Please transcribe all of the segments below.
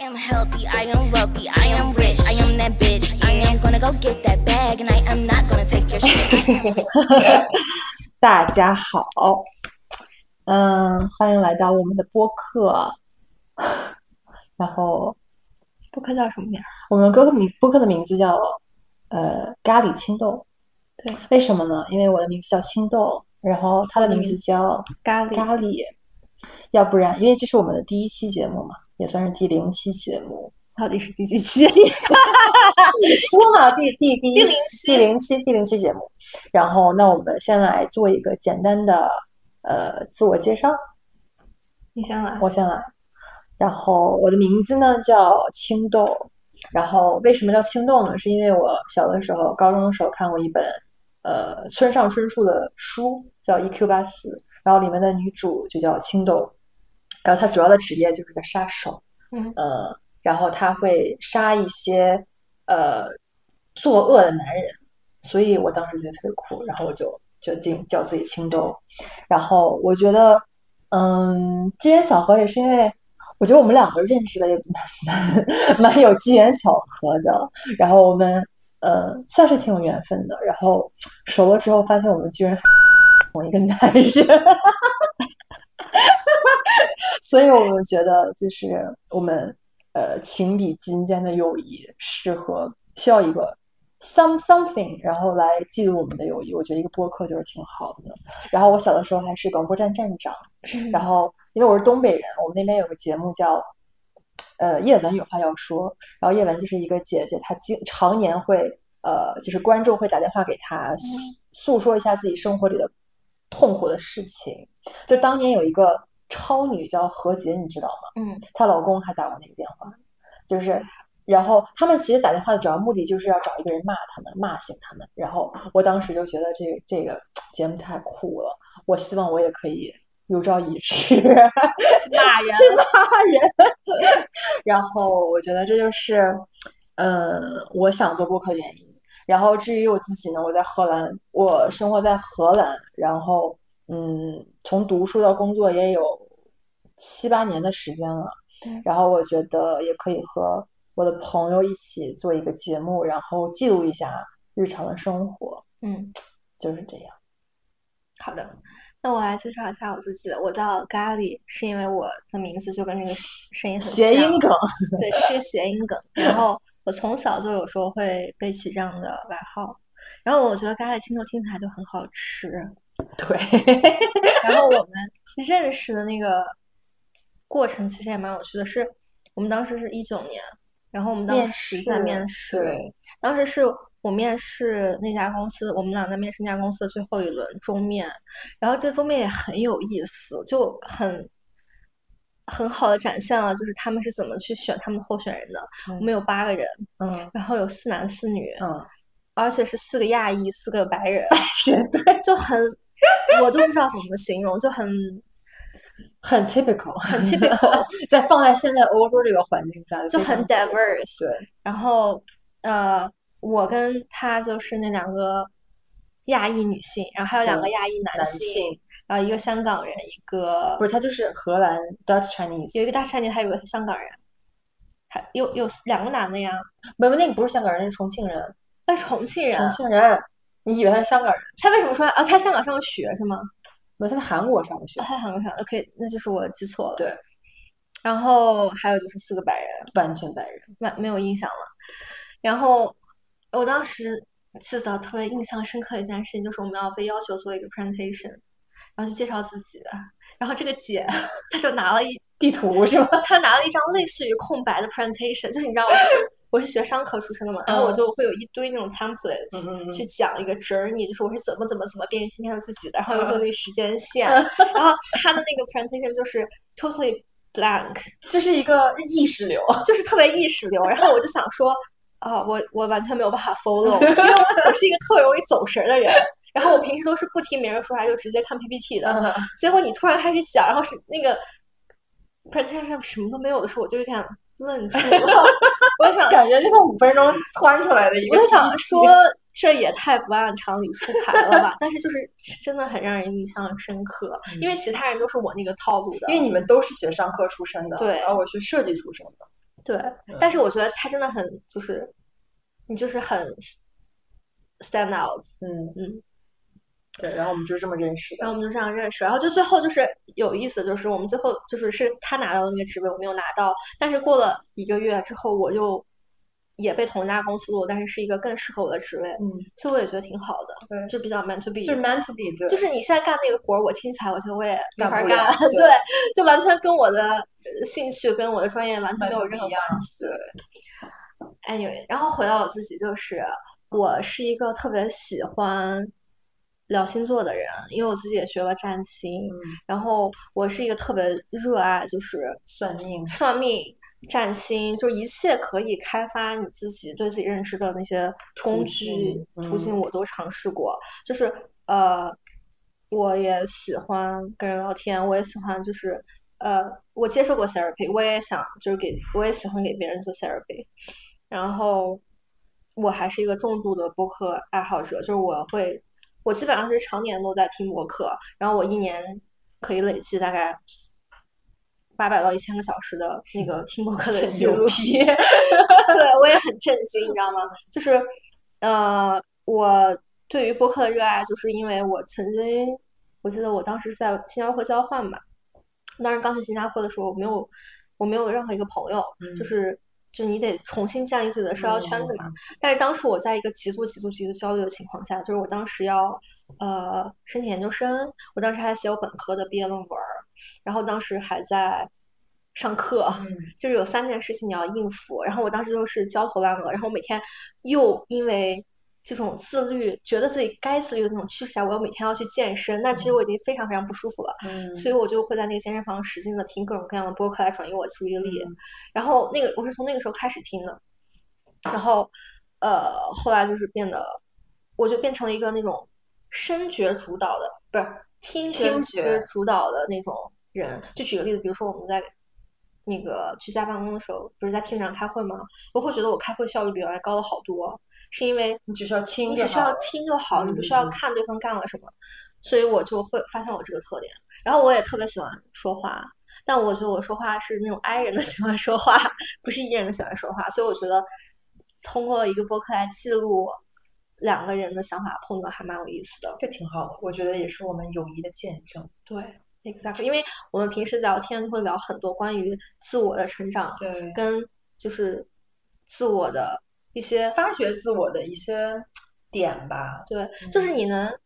am healthy, I am wealthy, I am rich, I am that bitch. I am gonna go get that bag, and I am not gonna take your shit. 大家好，嗯，欢迎来到我们的播客。然后，播客叫什么名儿？我们播客名播客的名字叫呃咖喱青豆。对，为什么呢？因为我的名字叫青豆，然后他的名字叫咖喱咖喱。要不然，因为这是我们的第一期节目嘛，也算是第零期节目。到底是第几期？你 说嘛，第第第第零期第零期第零期节目。然后，那我们先来做一个简单的呃自我介绍。你先来。我先来。然后我的名字呢叫青豆。然后为什么叫青豆呢？是因为我小的时候，高中的时候看过一本呃村上春树的书，叫《E.Q. 八四》，然后里面的女主就叫青豆。然后他主要的职业就是个杀手。嗯呃，然后他会杀一些呃作恶的男人，所以我当时觉得特别酷，然后我就决定叫自己青豆。然后我觉得，嗯，机缘巧合也是因为我觉得我们两个认识的也蛮 蛮蛮有机缘巧合的，然后我们呃算是挺有缘分的。然后熟了之后，发现我们居然还同一个男人。所以我们觉得，就是我们呃情比金坚的友谊适合需要一个 some something，然后来记录我们的友谊。我觉得一个播客就是挺好的。然后我小的时候还是广播站站长，然后因为我是东北人，我们那边有个节目叫呃叶文有话要说，然后叶文就是一个姐姐，她经常年会呃就是观众会打电话给她诉说一下自己生活里的痛苦的事情。就当年有一个超女叫何洁，你知道吗？嗯她老公还打过那个电话，就是，然后他们其实打电话的主要目的就是要找一个人骂他们，骂醒他们。然后我当时就觉得这个这个节目太酷了，我希望我也可以有朝一日去骂人 去骂人。然后我觉得这就是，呃，我想做播客的原因。然后至于我自己呢，我在荷兰，我生活在荷兰，然后嗯，从读书到工作也有七八年的时间了。嗯然后我觉得也可以和我的朋友一起做一个节目，然后记录一下日常的生活，嗯，就是这样。好的。那我来介绍一下我自己的，我叫咖喱，是因为我的名字就跟这个声音很谐音梗，对，这是个谐音梗。然后我从小就有时候会背起这样的外号，然后我觉得咖喱青豆听起来就很好吃。对，然后我们认识的那个过程其实也蛮有趣的，是我们当时是一九年，然后我们当面时在试面试，对，当时是我面试那家公司，我们俩在面试那家公司的最后一轮终面，然后这终面也很有意思，就很很好的展现了就是他们是怎么去选他们的候选人的。我们有八个人，嗯。然后有四男四女，嗯，而且是四个亚裔，四个白人，白人对，就很我都不知道怎么形容，就很很 typical，很 typical，在放在现在欧洲这个环境下，就很 diverse。对，然后呃，我跟他就是那两个亚裔女性，然后还有两个亚裔男男性，然后一个香港人，一个不是，他就是荷兰 Dutch Chinese，有一个 Dutch Chinese，，还有一个香港人，还有有两个男的呀，不不，那个不是香港人，是重庆人，那是重庆人。重庆人，你以为他是香港人？他为什么说啊？他香港上过学是吗？没有，他在韩国上的学啊，，他韩国上，OK，那就是我记错了。对，然后还有就是四个白人，完全白人，没没有印象了。然后我当时记得特别印象深刻的一件事情，就是我们要被要求做一个 presentation，然后去介绍自己的。然后这个姐她就拿了一地图是吗？她拿了一张类似于空白的 presentation，就是你知道我是我是学商科出身的嘛，然后我嗯就会有一堆那种嗯去讲一个 journey，就是我是怎么怎么怎么变成今天的自己的，然后又会有那个时间线，然后他的那个 presentation 就是 totally blank，就是一个意识流，就是特别意识流。然后我就想说，啊，我我完全没有办法 follow，因为 我是一个特别容易走神儿的人。然后我平时都是不听别人说话，就直接看 PPT 的。嗯结果你突然开始讲，然后是那个 presentation 上什么都没有的时候，我就有点愣住了。我想感觉就像五分钟窜出来的一个我。想说，这也太不按常理出牌了吧？但是就是真的很让人印象深刻，因为其他人都是我那个套路的。因为你们都是学商科出身的，对而我学设计出身的。对，但是我觉得他真的很就是，你就是很 stand out，嗯嗯，对，然后我们就是这么认识的。然后我们就这样认识，然后就最后就是有意思，就是我们最后就是是他拿到的那个职位，我没有拿到，但是过了一个月之后，我又也被同一家公司录，但是是一个更适合我的职位，嗯，所以我也觉得挺好的，对就比较 meant to be，就是 meant to be，对，就是你现在干那个活儿，我听起来我觉得我也没法干，了对 对，就完全跟我的呃兴趣跟我的专业完全没有任何关系。Anyway，然后回到我自己，就是我是一个特别喜欢聊星座的人，因为我自己也学了占星，嗯，然后我是一个特别热爱就是算命。算命、占星，就一切可以开发你自己对自己认知的那些工途具径途径，嗯。我都尝试过。就是呃，我也喜欢跟人聊天，我也喜欢就是呃，我接受过 therapy，我也想就是给我也喜欢给别人做 therapy，然后我还是一个重度的播客爱好者，就是我会我基本上是常年都在听播客，然后我一年可以累计大概八百到一千个小时的那个听播 客的记录。对我也很震惊，你知道吗？就是呃，我对于播客的热爱，就是因为我曾经，我记得我当时是在新加坡交换嘛，当时刚去新加坡的时候，我没有我没有任何一个朋友，就嗯是就你得重新建立自己的社交圈子嘛。嗯但是当时我在一个极度极度极度焦虑的情况下，就是我当时要呃申请研究生，我当时还在写我本科的毕业论文儿，然后当时还在上课，嗯 就是有三件事情你要应付，然后我当时就是焦头烂额，然后每天又因为这种自律，觉得自己该自律的那种趋势下，我要每天要去健身，那其实我已经非常非常不舒服了。嗯，所以我就会在那个健身房使劲的听各种各样的播客来转移我的注意力，嗯然后那个我是从那个时候开始听的，然后呃后来就是变得，我就变成了一个那种声觉主导的，不是听觉听觉主导的那种人。就举个例子，比如说我们在那个居家办公的时候，不是在 Team 上开会吗？我会觉得我开会效率比原来高了好多，是因为你只需要听你只需要听就好，你不嗯需要嗯看对方干了什么，所以我就会发现我这个特点。然后我也特别喜欢说话，但我觉得我说话是那种 I 人的 喜欢说话，不是 E 人的喜欢说话，所以我觉得通过一个播客来记录两个人的想法碰撞还蛮有意思的。这挺好的，我觉得也是我们友谊的见证。对，exactly，因为我们平时聊天会聊很多关于自我的成长，对，跟就是自我的一些发掘自我的一些点吧。对，就是嗯你能，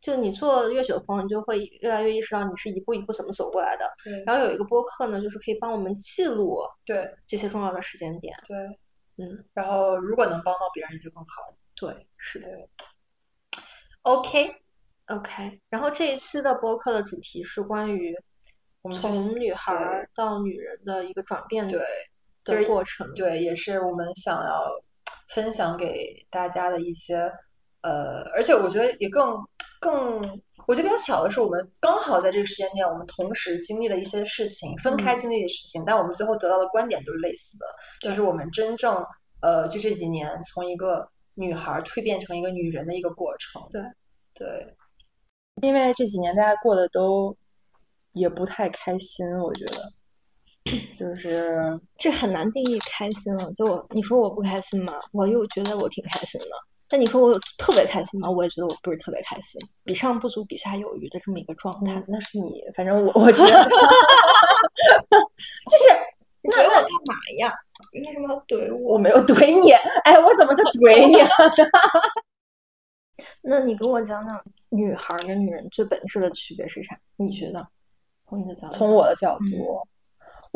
就你做得越久的朋友，你就会越来越意识到你是一步一步怎么走过来的。对然后有一个播客呢，就是可以帮我们记录对这些重要的时间点。对，嗯，然后如果能帮到别人就更好。对，是的。OK，OK，然后这一期的播客的主题是关于我们从女孩儿到女人的一个转变对就是的过程。对，也是我们想要分享给大家的一些，呃，而且我觉得也更更，我觉得比较巧的是，我们刚好在这个时间点，我们同时经历了一些事情，分开嗯经历的事情，但我们最后得到的观点都是类似的，就是我们真正呃，就这几年从一个女孩儿蜕变成一个女人的一个过程。对对，因为这几年大家过得都也不太开心，我觉得。就是这很难定义开心了。就我，你说我不开心吗？我又觉得我挺开心的。但你说我有特别开心吗？我也觉得我不是特别开心，比上不足，比下有余的这么一个状态。嗯，那是你，反正我我觉得 就是 你怼我干嘛呀？你为什么要怼我？我没有怼你，哎，我怎么就怼你了？那你跟我讲讲女孩儿跟女人最本质的区别是啥？你觉得？从你的角度，从我的角度，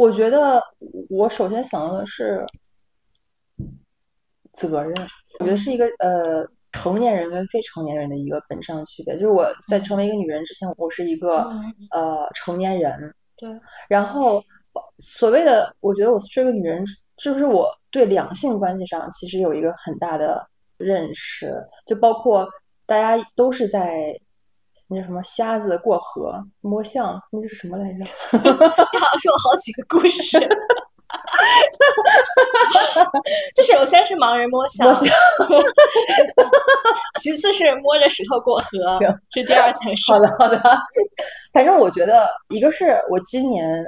我觉得我首先想到的是责任，我觉得是一个呃成年人跟非成年人的一个本质上的区别。就是我在成为一个女人之前，我是一个嗯。呃成年人，对，然后所谓的，我觉得我是个女人，是不是我对两性关系上其实有一个很大的认识，就包括大家都是在那叫什么瞎子过河摸象，那是什么来着？你好像说了好几个故事。就首先是盲人摸象，其次是摸着石头过河，是第二件事好。的，好的。反正我觉得，一个是我今年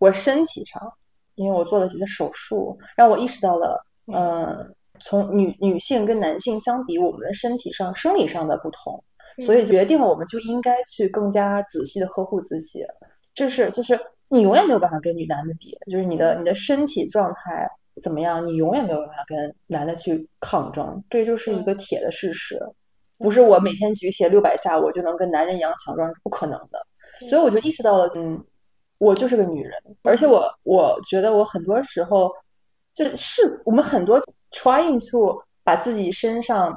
我身体上因为我做了几次手术，让我意识到了，嗯，从女女性跟男性相比，我们的身体上生理上的不同，所以决定了我们就应该去更加仔细的呵护自己。这是就是你永远没有办法跟女男的比，就是你的你的身体状态怎么样，你永远没有办法跟男的去抗争，这就是一个铁的事实。不是我每天举铁六百下，我就能跟男人一样强壮，是不可能的。所以我就意识到了，嗯，我就是个女人，而且我我觉得我很多时候就是我们很多 trying to 把自己身上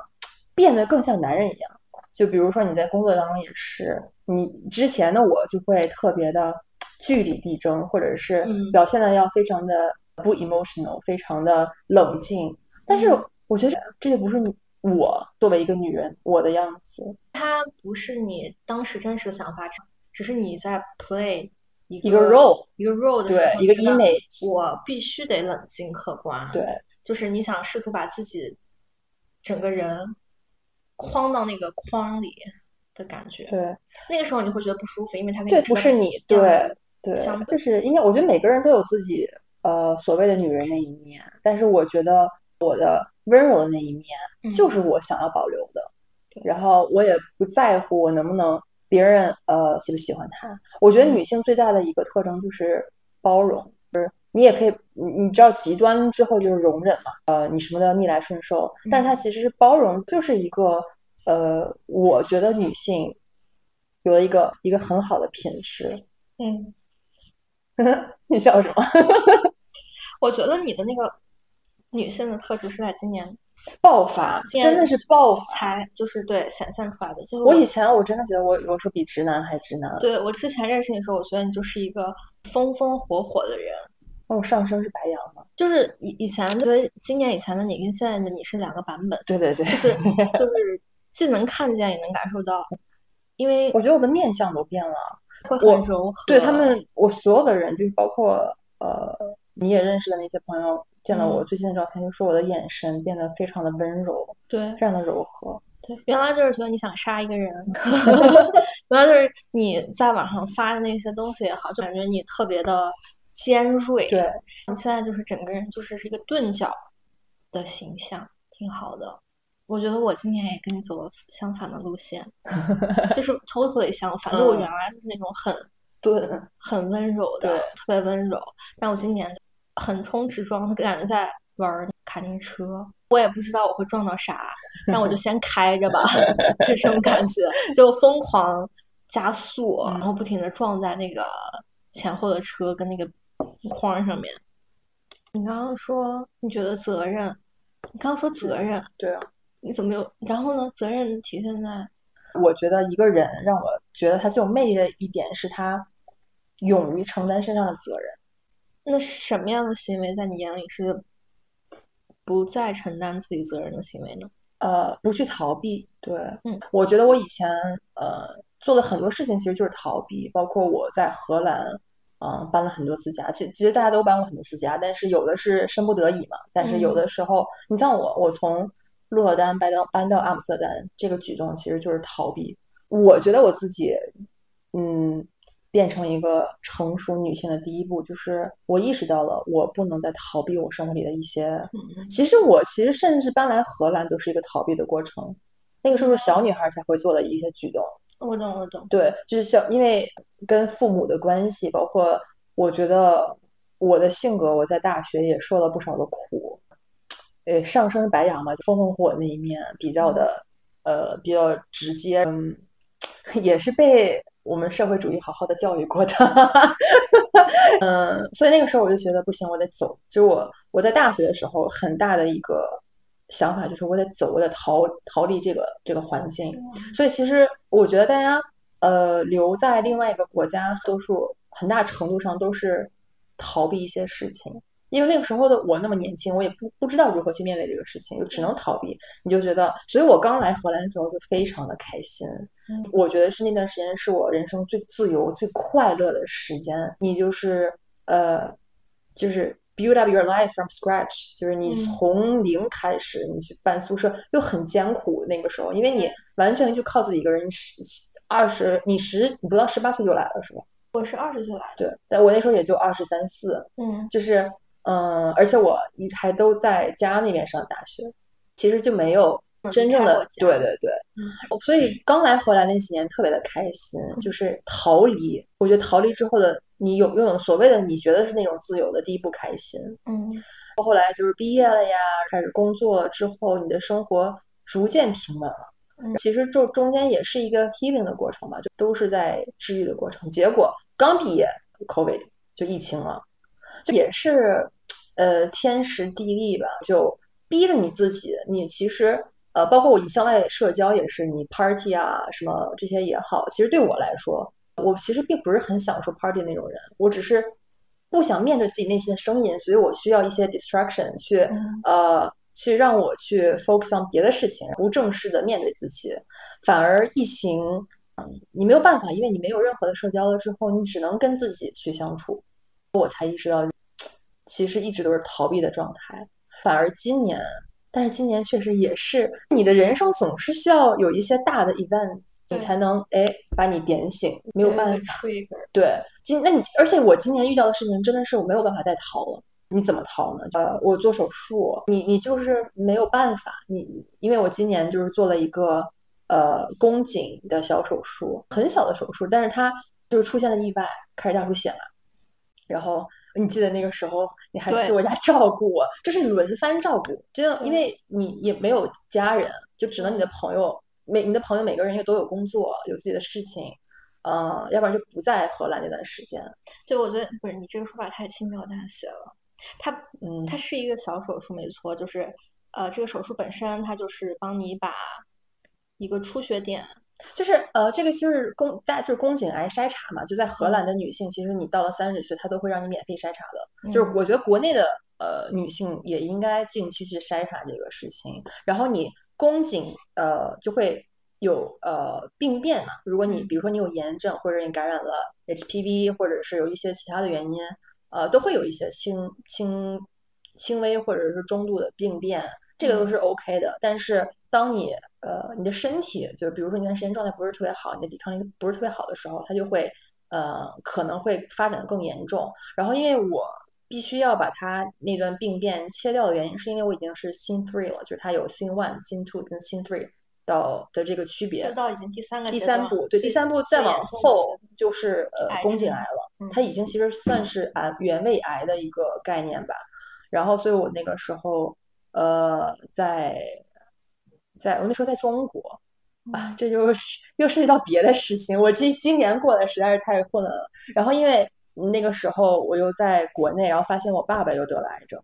变得更像男人一样。就比如说你在工作当中也是，你之前的我就会特别的据理力争，或者是表现的要非常的不 emotional，非常的冷静。但是我觉得这就不是你。我作为一个女人，我的样子，它不是你当时真实的想法，只是你在 play 一个 role，一个 role 的时候，对，一个 image，我必须得冷静客观，对，就是你想试图把自己整个人框到那个框里的感觉，对，那个时候你会觉得不舒服，因为它对不是你，对对，就是因为我觉得每个人都有自己呃所谓的女人那一面，但是我觉得我的。温柔的那一面就是我想要保留的，然后我也不在乎我能不能别人呃喜不喜欢他。我觉得女性最大的一个特征就是包容，就是你也可以，你你知道极端之后就是容忍嘛，呃，你什么都要逆来顺受，但是它其实是包容，就是一个呃，我觉得女性有了一个一个很好的品质。嗯，你笑什么？我觉得你的那个。女性的特质是在今年爆发，真的是爆才就是对显现出来的。就是我以前我真的觉得我有时候比直男还直男。对我之前认识你的时候，我觉得你就是一个风风火火的人。哦，上升是白羊吗？就是以以前觉得今年以前的你跟现在的你是两个版本。对对对，就是就是既能看见也能感受到，因为我觉得我的面相都变了，会很柔和。对他们，我所有的人，就是包括呃你也认识的那些朋友。见到我最近的照片，就说我的眼神变得非常的温柔，对，非常的柔和。对，原来就是觉得你想杀一个人，原来就是你在网上发的那些东西也好，就感觉你特别的尖锐。对，你现在就是整个人就是是一个钝角的形象，挺好的。我觉得我今年也跟你走了相反的路线，就是 totally 相反。就我原来是那种很钝、很温柔的，特别温柔，但我今年。横冲直撞，感觉在玩卡丁车。我也不知道我会撞到啥，那我就先开着吧，这种感觉就疯狂加速，然后不停的撞在那个前后的车跟那个框上面。你刚刚说你觉得责任，你刚刚说责任，对啊，你怎么有？然后呢？责任体现在，我觉得一个人让我觉得他最有魅力的一点是他勇于承担身上的责任。那什么样的行为在你眼里是不再承担自己责任的行为呢？呃，不去逃避。对，嗯，我觉得我以前呃做的很多事情其实就是逃避，包括我在荷兰，嗯，搬了很多次家。其其实大家都搬过很多次家，但是有的是身不得已嘛。但是有的时候，你像我，我从鹿特丹搬到搬到阿姆斯特丹，这个举动其实就是逃避。我觉得我自己，嗯。变成一个成熟女性的第一步，就是我意识到了我不能再逃避我生活里的一些。其实我其实甚至搬来荷兰都是一个逃避的过程。那个时候是小女孩才会做的一些举动。我懂，我懂。对，就是像因为跟父母的关系，包括我觉得我的性格，我在大学也受了不少的苦。诶，上升白羊嘛，就风风火火那一面比较的呃比较直接，嗯，也是被。我们社会主义好好的教育过的，嗯，所以那个时候我就觉得不行，我得走。就我我在大学的时候，很大的一个想法就是我得走，我得逃逃离这个这个环境。所以其实我觉得大家呃留在另外一个国家，多数很大程度上都是逃避一些事情。因为那个时候的我那么年轻，我也不不知道如何去面对这个事情，就只能逃避。你就觉得，所以我刚来荷兰的时候就非常的开心。我觉得是那段时间是我人生最自由、最快乐的时间。你就是呃，就是 build up your life from scratch，就是你从零开始，你去搬宿舍又很艰苦。那个时候，因为你完全就靠自己一个人，十二十，你十你不到十八岁就来了，是吧？我是二十岁来的，对，但我那时候也就二十三四，嗯就是嗯，而且我一还都在家那边上大学，其实就没有真正的对对对，所以刚来回来那几年特别的开心，就是逃离。我觉得逃离之后的你有拥有所谓的你觉得是那种自由的第一步开心，嗯后来就是毕业了呀，开始工作了之后，你的生活逐渐平稳了。嗯其实中中间也是一个 healing 的过程嘛，就都是在治愈的过程。结果刚毕业，COVID 就疫情了，就也是呃天时地利吧，就逼着你自己。你其实呃，包括我你向外社交也是，你 party 啊什么这些也好，其实对我来说，我其实并不是很享受 party 那种人，我只是不想面对自己内心的声音，所以我需要一些 distraction 去嗯呃去让我去 focus on 别的事情，不正式的面对自己。反而疫情，嗯，你没有办法，因为你没有任何的社交了之后，你只能跟自己去相处。我才意识到，其实一直都是逃避的状态。反而今年，但是今年确实也是，你的人生总是需要有一些大的 events，你才能哎把你点醒。没有办法，对，今那你而且我今年遇到的事情真的是我没有办法再逃了。你怎么逃呢？呃，我做手术，你你就是没有办法，你因为我今年就是做了一个呃宫颈的小手术，很小的手术，但是它就是出现了意外，开始大出血了。然后你记得那个时候你还去我家照顾我，这是轮番照顾，真的，因为你也没有家人，就只能你的朋友，每你的朋友每个人也都有工作，有自己的事情，呃，要不然就不在荷兰那段时间。就我觉得不是你这个说法太轻描淡写了，它嗯。它是一个小手术没错，就是呃这个手术本身它就是帮你把一个出血点，就是呃，这个就是宫大就是宫颈癌筛查嘛，就在荷兰的女性，其实你到了三十岁，她都会让你免费筛查的。就是嗯。我觉得国内的呃女性也应该定期去筛查这个事情，然后你宫颈呃就会有呃病变嘛，如果你嗯。比如说你有炎症，或者你感染了 HPV，或者是有一些其他的原因，呃，都会有一些轻轻轻微或者是中度的病变，这个都是 OK 的。但是当你呃你的身体就是比如说你那段时间状态不是特别好，你的抵抗力不是特别好的时候，它就会呃可能会发展的更严重。然后因为我必须要把它那段病变切掉的原因，是因为我已经是 Scene Three 了，就是它有 Scene One、Scene Two 跟 Scene Three 到的这个区别。就到已经第三个第三步，对，第三步再往后就是呃宫颈癌了，嗯它已经其实算是癌原位癌的一个概念吧。然后，所以我那个时候呃在在我那时候在中国啊嗯，这就是又涉及到别的事情。我今今年过得实在是太混了。然后因为那个时候我又在国内，然后发现我爸爸又得了癌症，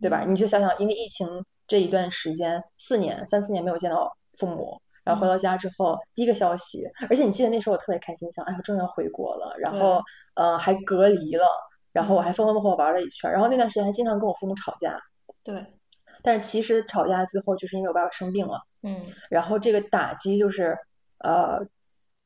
对吧？你就想想，因为疫情这一段时间，四年三四年没有见到父母，然后回到家之后，第一个消息，而且你记得那时候我特别开心，想，哎，我终于要回国了，然后呃还隔离了，然后我还风风火火玩了一圈，然后那段时间还经常跟我父母吵架，对，但是其实吵架最后就是因为我爸爸生病了。嗯然后这个打击就是，呃，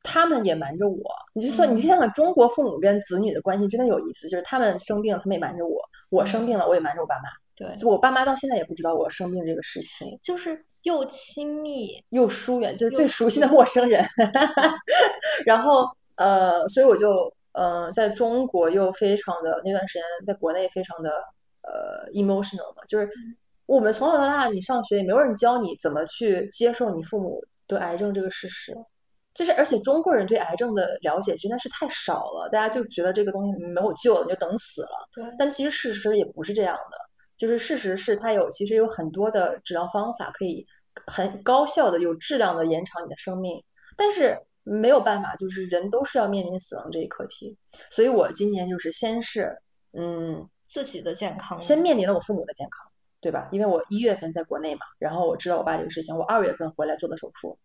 他们也瞒着我。你就说，你想想中国父母跟子女的关系真的有意思，就是他们生病了，他们也瞒着我；我生病了，我也瞒着我爸妈。对，就我爸妈到现在也不知道我生病这个事情，就是又亲密，又疏远，就是最熟悉的陌生人。然后呃，所以我就呃，在中国又非常的那段时间，在国内非常的呃 emotional 嘛，就是我们从小到大，你上学也没有人教你怎么去接受你父母得癌症这个事实。就是，而且中国人对癌症的了解真的是太少了，大家就觉得这个东西没有救了，你就等死了。对，但其实事实也不是这样的，就是事实是它有其实有很多的治疗方法可以很高效的、有质量的延长你的生命，但是没有办法，就是人都是要面临死亡这一课题。所以我今年就是先是嗯，自己的健康，先面临了我父母的健康，对吧？因为我一月份在国内嘛，然后我知道我爸这个事情，我二月份回来做的手术，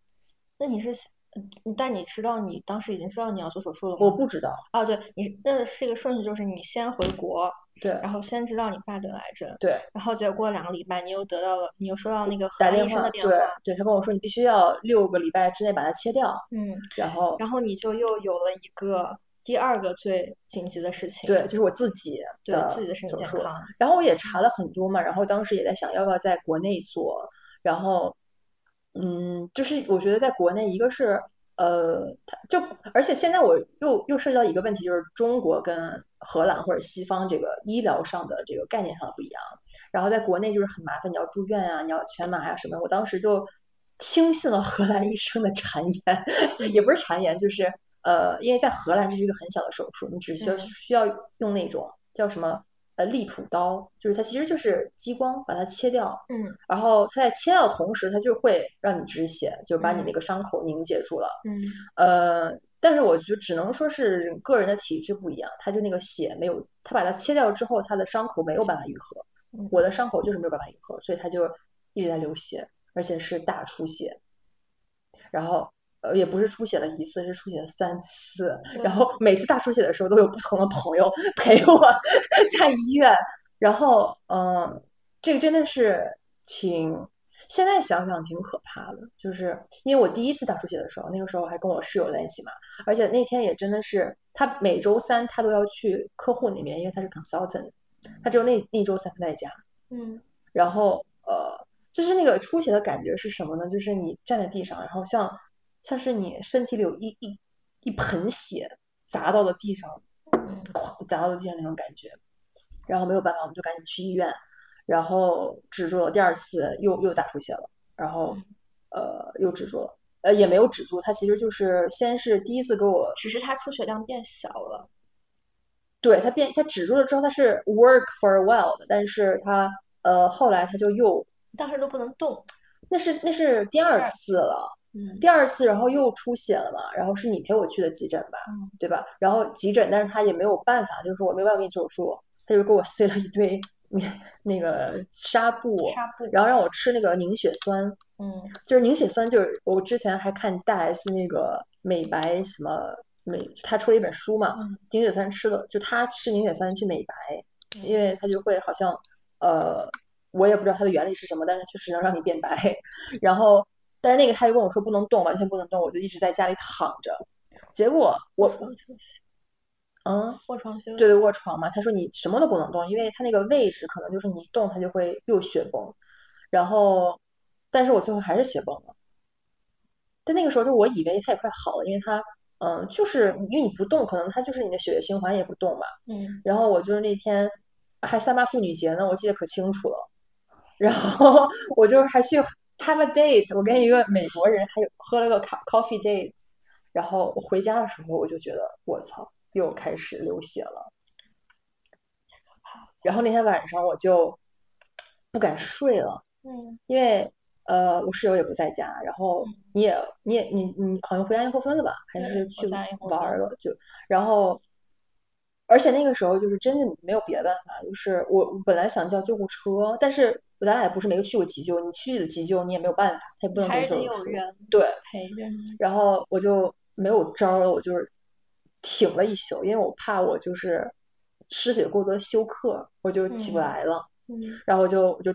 那你是，嗯但你知道你当时已经知道你要做手术了吗？我不知道，哦，对，你那是一个顺序，就是你先回国，对然后先知道你爸得癌症，对，然后结果过了两个礼拜，你又得到了，你又收到那个荷打兰医生电话，对的电话，对，他跟我说你必须要六个礼拜之内把它切掉，嗯，然后然后你就又有了一个第二个最紧急的事情，对，就是我自己对自己的身体健康，然后我也查了很多嘛，然后当时也在想要不要在国内做，然后，嗯，就是我觉得在国内，一个是呃，它就而且现在我又又涉及到一个问题，就是中国跟荷兰或者西方这个医疗上的这个概念上的不一样。然后在国内就是很麻烦，你要住院啊，你要全麻呀什么。我当时就听信了荷兰医生的谗言，也不是谗言，就是呃，因为在荷兰这是一个很小的手术，你只需要嗯需要用那种叫什么呃利普刀，就是它其实就是激光把它切掉，嗯然后它在切掉的同时，它就会让你止血，就把你嗯那个伤口凝结住了。嗯呃，但是我觉得只能说是个人的体质不一样，它就那个血没有，它把它切掉之后，它的伤口没有办法愈合。嗯我的伤口就是没有办法愈合，所以它就一直在流血，而且是大出血。然后呃，也不是出血了一次，是出血了三次。然后每次大出血的时候，都有不同的朋友 陪我 在医院。然后，嗯，这个真的是挺，现在想想挺可怕的。就是因为我第一次大出血的时候，那个时候还跟我室友在一起嘛，而且那天也真的是，他每周三他都要去客户那边，因为他是 consultant，他只有那那周三他在家。嗯然后呃，就是那个出血的感觉是什么呢？就是你站在地上，然后像像是你身体里有一一一盆血砸到了地上，砸到了地上那种感觉。然后没有办法，我们就赶紧去医院，然后止住了。第二次又又大出血了，然后呃又止住了，呃也没有止住，他其实就是先是第一次给我只是他出血量变小了。对他变他止住了之后，他是 work for a while 的，但是他呃后来他就又当时都不能动。那是那是第二二次了。嗯第二次，然后又出血了嘛，然后是你陪我去的急诊吧，嗯对吧？然后急诊，但是他也没有办法，就是说我没办法给你做手术，他就给我塞了一堆那那个纱布，纱布然后让我吃那个凝血酸，嗯就是凝血酸，就是我之前还看大 S 那个美白什么美，他出了一本书嘛，嗯凝血酸吃了，就他吃凝血酸去美白，嗯因为他就会好像呃，我也不知道它的原理是什么，但是确实能让你变白。然后，但是那个他就跟我说不能动，完全不能动，我就一直在家里躺着。结果我嗯，卧床休息。对对，卧床嘛，他说你什么都不能动，因为他那个位置可能就是你一动他就会又血崩。然后，但是我最后还是血崩了。但那个时候就我以为他也快好了，因为他嗯，就是因为你不动，可能他就是你的血液循环也不动嘛。嗯然后我就是那天还三八妇女节呢，我记得可清楚了。然后 我就是还去 have a date，我跟一个美国人还有喝了个 co- coffee date。然后我回家的时候，我就觉得我操，又开始流血了。然后那天晚上我就不敢睡了，嗯因为呃我室友也不在家，然后嗯你也你也你你好像回家验过分了吧？还是去玩儿了？就然后，而且那个时候就是真的没有别的办法，就是我我本来想叫救护车，但是咱俩也不是没有去过急救，你去了急救你也没有办法，他也不能给还是得你对，陪着你。然后我就没有招儿了，我就是挺了一宿，因为我怕我就是失血过多休克，我就起不嗯来了。嗯然后我就我就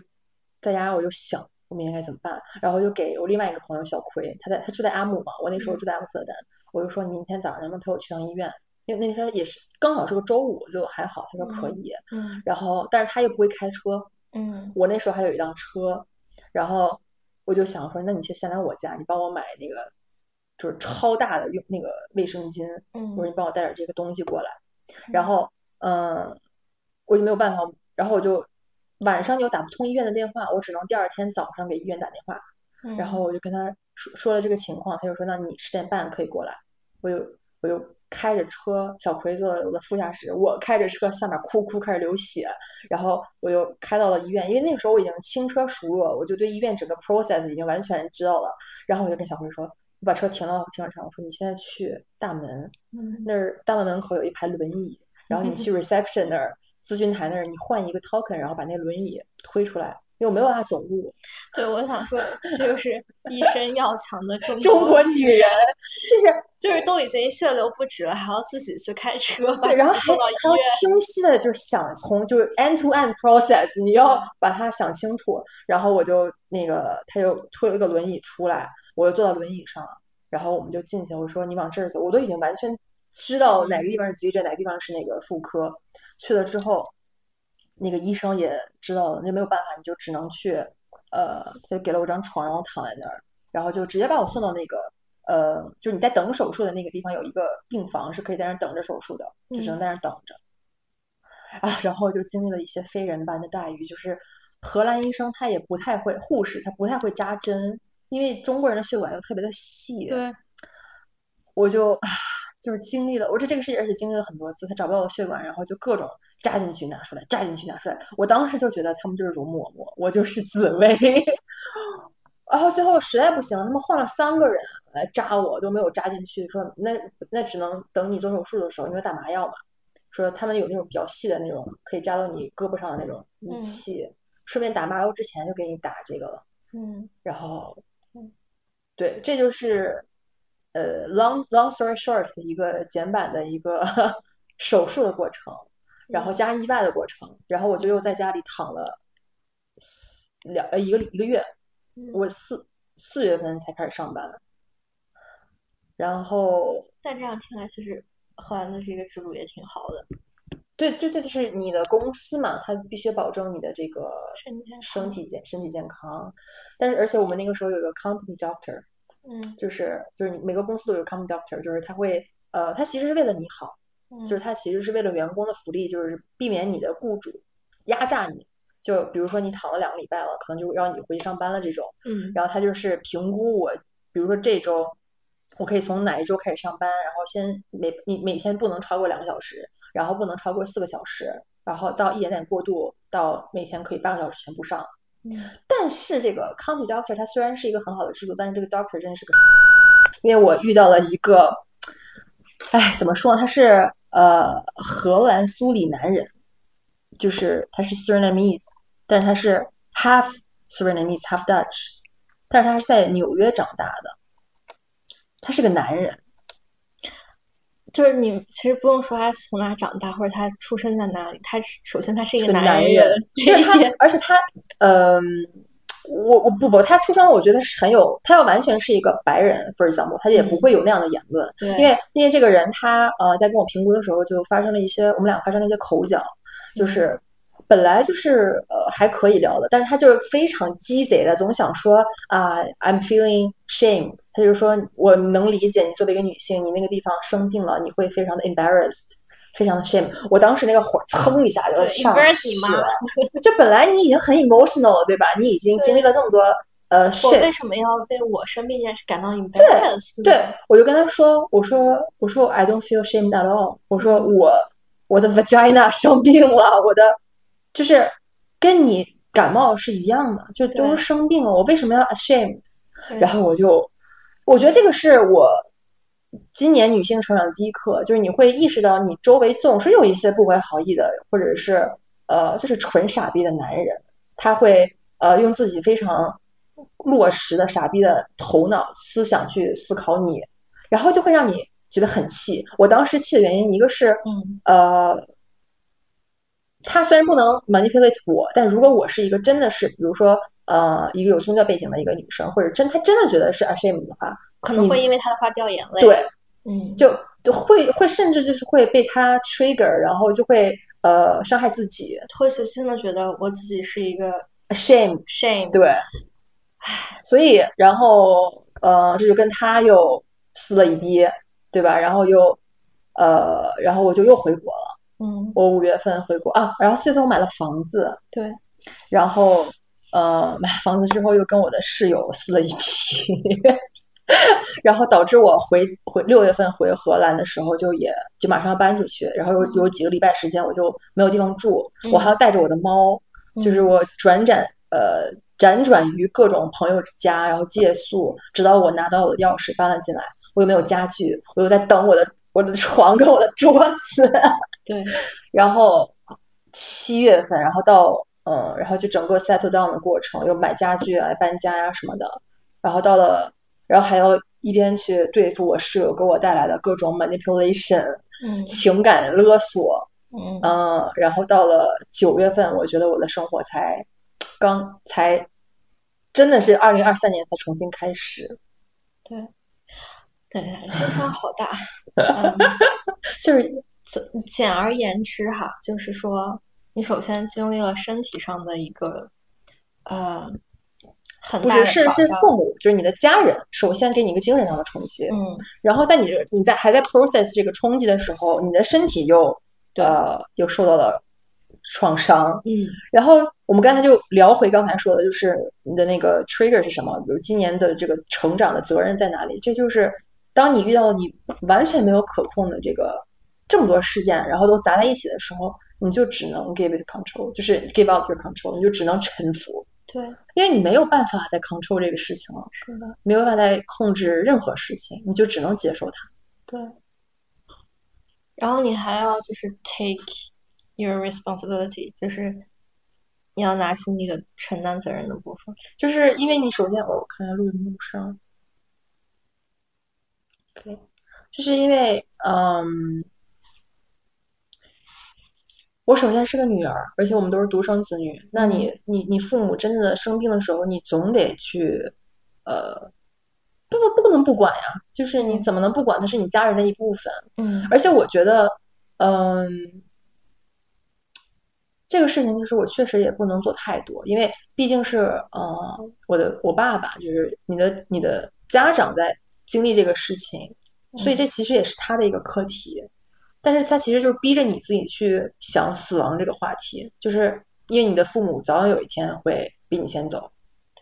在家我就想我明天该怎么办，然后就给我另外一个朋友小葵，他在他住在阿姆嘛，我那时候嗯住在阿姆斯特丹，我就说你明天早上能不能陪我去趟医院？因为那天也是刚好是个周五，就还好，他说可嗯以。嗯然后但是他又不会开车，嗯。我那时候还有一辆车，然后我就想说，那你先先来我家，你帮我买那个就是超大的用那个卫生巾，我说嗯你帮我带点这个东西过来，然后嗯，我就没有办法，然后我就晚上又打不通医院的电话，我只能第二天早上给医院打电话，嗯，然后我就跟他说说了这个情况，他就说那你十点半可以过来，我就我就开着车，小葵坐在我的副驾驶，我开着车下面哭哭开始流血，然后我又开到了医院，因为那个时候我已经轻车熟路了，我就对医院整个 process 已经完全知道了，然后我就跟小葵说，我把车停到停车。场，我说你现在去大门，嗯。那儿大门门口有一排轮椅，然后你去 reception 那儿咨询台那儿，你换一个 token，然后把那轮椅推出来，因为我没有办法走路。对，我想说，这就是一身要强的中中国女人就是就是都已经血流不止了，还要自己去开车对，然后还还要。清晰的，就是想从就是 end to end process，你要把它想清楚。然后我就那个，他就推了个轮椅出来，我就坐到轮椅上，然后我们就进去。我说你往这儿走，我都已经完全知道哪个地方是急诊，哪个地方是那个妇科。去了之后，那个医生也知道了，那没有办法，你就只能去，呃，他就给了我张床，让我躺在那儿，然后就直接把我送到那个呃，就是你在等手术的那个地方有一个病房，是可以在那儿等着手术的，就只能嗯在那儿等着。啊，然后就经历了一些非人般的待遇，就是荷兰医生他也不太会，护士他不太会扎针，因为中国人的血管又特别的细，对，我就啊，就是经历了，我这这个事情，而且经历了很多次，他找不到我血管，然后就各种扎进去拿出来，扎进去拿出来。我当时就觉得他们就是容嬷嬷，我就是紫薇。然后最后实在不行，他们换了三个人来扎我，都没有扎进去，说那那只能等你做手术的时候，因为打麻药嘛，说他们有那种比较细的那种可以扎到你胳膊上的那种仪嗯器，顺便打麻药之前就给你打这个了。嗯然后嗯，对，这就是呃 long long story short 的一个简版的一个 手术的过程，然后嗯加上意外的过程，然后我就又在家里躺了四两呃一个一个月，嗯我四四月份才开始上班，然后但这样听来，其实荷兰的这个制度也挺好的。对对对，就是你的公司嘛，它必须保证你的这个身体健身体健康，但是而且我们那个时候有一个 company doctor。嗯就是就是你每个公司都有 company doctor，就是他会呃，他其实是为了你好，嗯，就是他其实是为了员工的福利，就是避免你的雇主压榨你。就比如说你躺了两个礼拜了，可能就让你回去上班了这种，嗯然后他就是评估我，比如说这周我可以从哪一周开始上班，然后先每你每天不能超过两个小时，然后不能超过四个小时，然后到一点点过渡到每天可以八个小时全部上。嗯但是这个 company doctor 它虽然是一个很好的制度，但是这个 doctor 真的是个，因为我遇到了一个，哎，怎么说呢？他是呃荷兰苏里南人，就是他是 Surinamese，但是他是 half Surinamese half Dutch，但是他是在纽约长大的，他是个男人，就是你其实不用说他从哪长大，或者他出生在哪里，他首先他是一个男男人，就是他而且他，嗯、我我不不，他出生我觉得是很有，他要完全是一个白人，for example，他也不会有那样的言论，对，因为因为这个人他呃在跟我评估的时候就发生了一些，我们俩发生了一些口角，就是本来就是呃还可以聊的，但是他就是非常鸡贼的，总想说啊、I'm feeling shame，他就说我能理解你作为一个女性，你那个地方生病了，你会非常的 embarrassed。非常的 shame，我当时那个火蹭一下就上去了，就本来你已经很 emotional 了，对吧？你已经经历了这么多呃我为什么要为我生病这件事感到 embarrassed？对，我就跟他说，我说我说 I don't feel shame at all，我说我我的 vagina 生病了，我的就是跟你感冒是一样的，就都是生病了，我为什么要 ashamed？然后我就我觉得这个是我今年女性成长的第一课，就是你会意识到你周围总是有一些不怀好意的，或者是呃就是纯傻逼的男人，他会呃用自己非常落实的傻逼的头脑思想去思考你，然后就会让你觉得很气。我当时气的原因，一个是嗯呃，他虽然不能 manipulate 我，但如果我是一个真的是，比如说呃一个有宗教背景的一个女生，或者真她真的觉得是 ashamed 的话，可能会因为她的话掉眼泪。对，嗯，就就会会甚至就是会被她 trigger，然后就会呃伤害自己或者真的觉得我自己是一个 ashame shame。对，所以然后呃这就跟她又撕了一逼，对吧？然后又呃然后我就又回国了，嗯，我五月份回国啊，然后四月份我买了房子，对，然后呃买房子之后又跟我的室友撕了一批，然后导致我回回六月份回荷兰的时候就也就马上要搬出去，然后有有几个礼拜时间我就没有地方住，我还要带着我的猫，就是我转转呃辗转于各种朋友家，然后借宿，直到我拿到我的钥匙搬了进来，我又没有家具，我又在等我的我的床跟我的桌子。对，然后七月份，然后到嗯，然后就整个 settle down 的过程，又买家具啊、搬家呀、什么的，然后到了，然后还要一边去对付我室友给我带来的各种 manipulation、嗯。情感勒索，嗯。嗯，然后到了九月份，我觉得我的生活才刚才真的是二零二三年才重新开始，对，对，心伤好大。嗯，就是总简而言之哈，就是说，你首先经历了身体上的一个呃不很大的是是是父母，就是你的家人，首先给你一个精神上的冲击，嗯，然后在你你在还在 process 这个冲击的时候，你的身体又呃又受到了创伤，嗯然后我们刚才就聊回刚才说的，就是你的那个 trigger 是什么？比如今年的这个成长的责任在哪里？这就是当你遇到了你完全没有可控的这个这么多事件，然后都砸在一起的时候，你就只能 give it control，就是 give out your control，你就只能臣服，对，因为你没有办法再 control 这个事情了，是的，没有办法再控制任何事情，你就只能接受它。对。然后你还要就是 take your responsibility，就是你要拿出你的承担责任的部分。就是因为你首先，我看看录音录上，OK，就是因为，嗯，我首先是个女儿，而且我们都是独生子女。那你，你，你父母真的生病的时候，你总得去，呃，不不不能不管呀，就是你怎么能不管？他是你家人的一部分。嗯而且我觉得，嗯，这个事情就是我确实也不能做太多，因为毕竟是呃我的我爸爸，就是你的你的家长在经历这个事情，所以这其实也是他的一个课题。但是他其实就是逼着你自己去想死亡这个话题，就是因为你的父母早晚有一天会比你先走，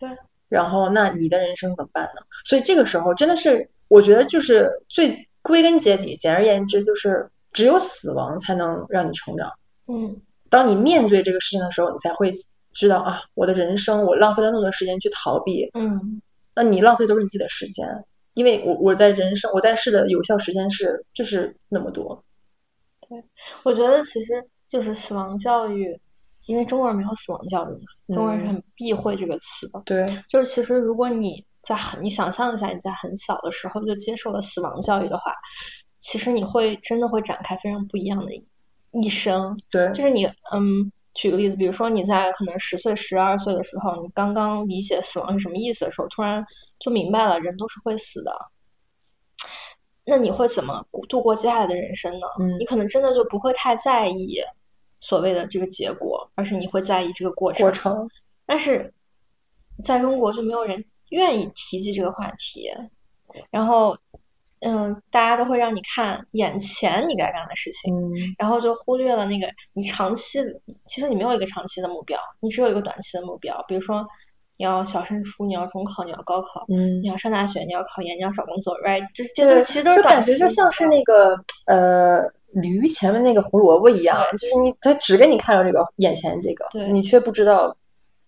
对，然后那你的人生怎么办呢？所以这个时候真的是，我觉得就是最归根结底，简而言之，就是只有死亡才能让你成长。嗯当你面对这个事情的时候，你才会知道啊，我的人生我浪费了那么多时间去逃避，嗯那你浪费都是你自己的时间，因为我我在人生我在世的有效时间是就是那么多。我觉得其实就是死亡教育，因为中国人没有死亡教育嘛，中国人是嗯很避讳这个词的。对，就是其实如果你在很，你想象一下你在很小的时候就接受了死亡教育的话，其实你会真的会展开非常不一样的一一生。对，就是你，嗯，举个例子，比如说你在可能十岁、十二岁的时候，你刚刚理解死亡是什么意思的时候，突然就明白了人都是会死的。那你会怎么度过接下来的人生呢？嗯。你可能真的就不会太在意所谓的这个结果，而是你会在意这个过程。过程，但是在中国就没有人愿意提及这个话题，然后，嗯，大家都会让你看眼前你该干的事情，嗯。然后就忽略了那个你长期，其实你没有一个长期的目标，你只有一个短期的目标，比如说你要小升初，你要中考，你要高考，嗯你要上大学，你要考研，你要找工作，right？这这都，其实都是就感觉就像是那个呃驴前面那个胡萝卜一样，对就是你他只给你看到这个眼前这个，对你却不知道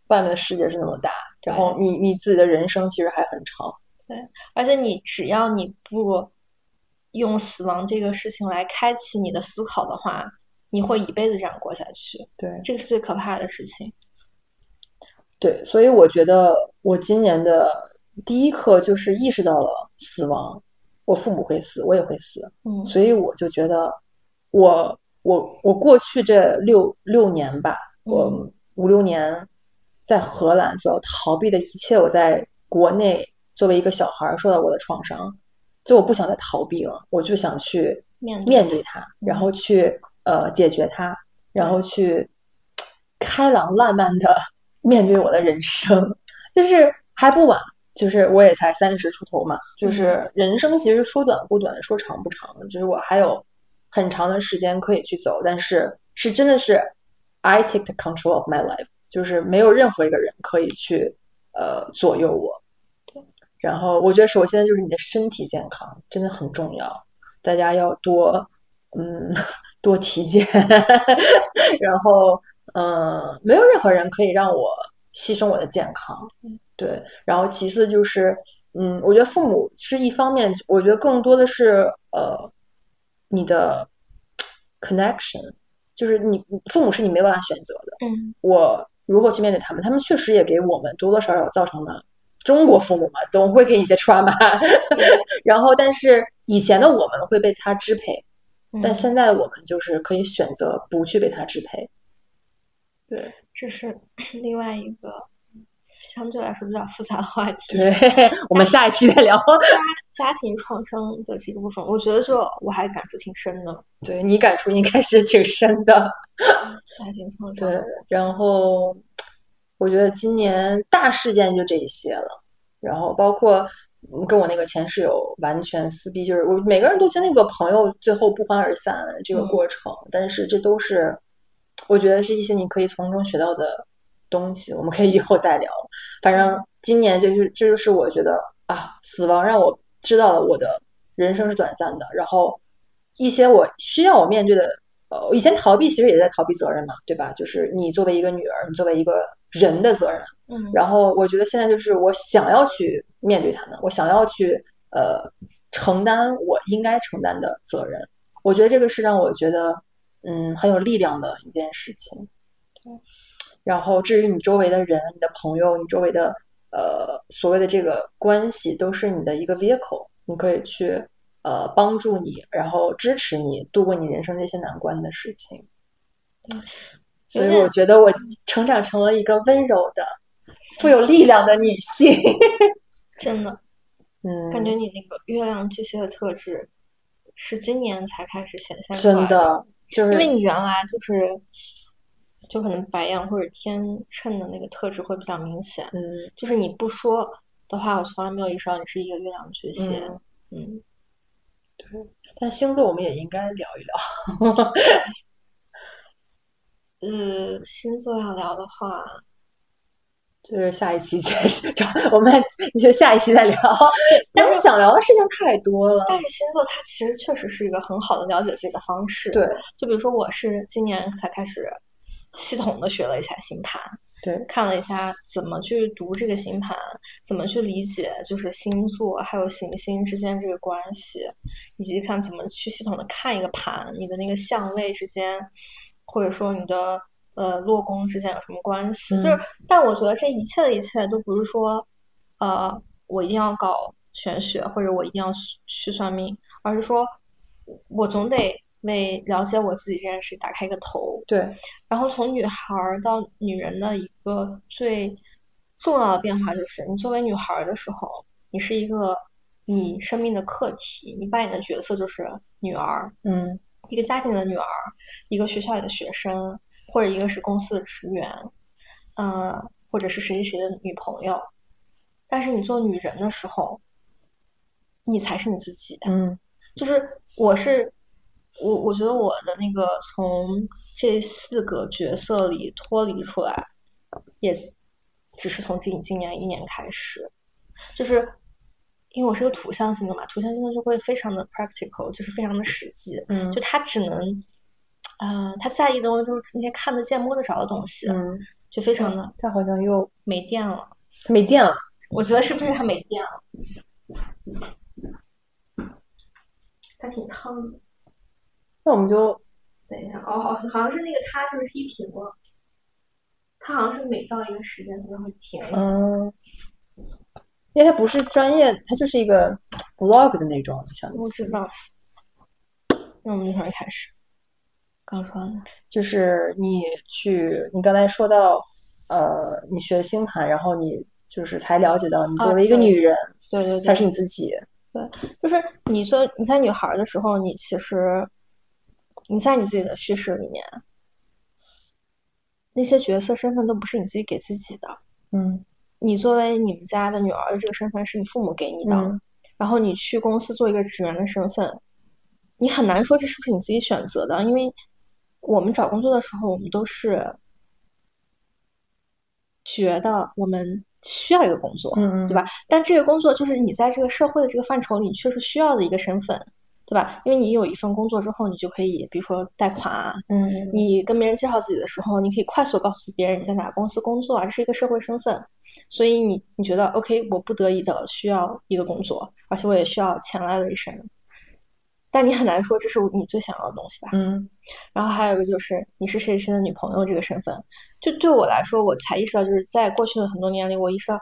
外面的世界是那么大，然后你你自己的人生其实还很长。对而且你只要你不用死亡这个事情来开启你的思考的话，你会一辈子这样过下去，对这个是最可怕的事情。对，所以我觉得我今年的第一课就是意识到了死亡，我父母会死，我也会死，嗯。所以我就觉得我我我过去这六六年吧，我五六年在荷兰所要逃避的一切，我在国内作为一个小孩儿受到过的创伤，就我不想再逃避了，我就想去面对面对它，然后去呃解决它，然后去开朗烂漫的面对我的人生，就是还不晚。就是我也才三十出头嘛，就是人生其实说短不短，说长不长，就是我还有很长的时间可以去走，但是是真的是 I take the control of my life，就是没有任何一个人可以去呃左右我。然后我觉得首先就是你的身体健康真的很重要，大家要多嗯 多体检，然后嗯、呃没有任何人可以让我牺牲我的健康，对。然后其次就是嗯，我觉得父母是一方面，我觉得更多的是呃你的 connection，就是你父母是你没办法选择的，嗯我如何去面对他们？他们确实也给我们多多少少造成了中国父母嘛，总会给你一些 trauma。然后，但是以前的我们会被他支配，但嗯现在的我们就是可以选择不去被他支配。对这是 另外一个相对来说比较复杂的话题。对，我们下一期再聊。家庭创伤的这个部分，我觉得这我还感触挺深的。对你感触应该是挺深的。家庭创伤，对，然后我觉得今年大事件就这一些了，然后包括跟我那个前室友完全撕逼，就是我每个人都经历过朋友最后不欢而散这个过程，但是这都是我觉得是一些你可以从中学到的东西，我们可以以后再聊。反正今年就是这就是我觉得啊，死亡让我知道了我的人生是短暂的，然后一些我需要我面对的。呃，以前逃避其实也在逃避责任嘛，对吧？就是你作为一个女儿，你作为一个人的责任。嗯。然后我觉得现在就是我想要去面对他们，我想要去呃承担我应该承担的责任。我觉得这个是让我觉得嗯很有力量的一件事情。对然后至于你周围的人、你的朋友、你周围的呃所谓的这个关系，都是你的一个 vehicle，你可以去。呃，帮助你，然后支持你度过你人生这些难关的事情。所以我觉得我成长成了一个温柔的、富有力量的女性。真的，嗯，感觉你那个月亮巨蟹的特质是今年才开始显现出来的。真的，就是因为你原来就是，就可能白羊或者天秤的那个特质会比较明显。嗯，就是你不说的话，我从来没有意识到你是一个月亮巨蟹。嗯。对，但星座我们也应该聊一聊。呃，星座要聊的话，就是下一期开始找我们，就下一期再聊。但是想聊的事情太多了。但是星座它其实确实是一个很好的了解自己的方式。对，就比如说我是今年才开始系统的学了一下星盘。对，看了一下怎么去读这个星盘，怎么去理解就是星座还有行星之间这个关系，以及看怎么去系统的看一个盘，你的那个相位之间，或者说你的呃落宫之间有什么关系？就是，但我觉得这一切的一切都不是说，呃，我一定要搞玄学或者我一定要去算命，而是说我总得。为了解我自己这件事打开一个头，对。然后从女孩到女人的一个最重要的变化就是，你作为女孩的时候，你是一个你生命的课题，你扮演的角色就是女儿，嗯，一个家庭的女儿，一个学校里的学生，或者一个是公司的职员，呃，或者是谁谁的女朋友。但是你做女人的时候，你才是你自己，嗯，就是我是。我我觉得我的那个从这四个角色里脱离出来，也只是从今今年一年开始，就是因为我是个土象星的嘛，土象星的就会非常的 practical，就是非常的实际，嗯，就他只能，呃，他在意的东西就是那些看得见摸得着的东西，嗯，就非常的，他好像又没电了，没电了，我觉得是不是他没电了？他挺烫的。那我们就等一下，哦，好，好像是那个他就是黑屏了，他好像是每到一个时间他就会停。嗯，因为他不是专业，他就是一个 vlog 的那种，像我知道。那我们从开始，刚说的，就是你去，你刚才说到，呃，你学星盘，然后你就是才了解到，你作为一个女人，对对对，才是你自己。对，就是你说你在女孩的时候，你其实。你在你自己的叙事里面，那些角色身份都不是你自己给自己的。嗯，你作为你们家的女儿的这个身份是你父母给你的，然后你去公司做一个职员的身份，你很难说这是不是你自己选择的，因为我们找工作的时候，我们都是觉得我们需要一个工作，嗯对吧？但这个工作就是你在这个社会的这个范畴里确实需要的一个身份。对吧？因为你有一份工作之后，你就可以，比如说贷款啊，嗯，你跟别人介绍自己的时候，你可以快速告诉别人你在哪个公司工作啊，这是一个社会身份。所以你你觉得 OK，我不得已的需要一个工作，而且我也需要钱来维生。但你很难说这是你最想要的东西吧？嗯。然后还有一个就是你是谁谁的女朋友这个身份，就对我来说，我才意识到，就是在过去的很多年里，我意识到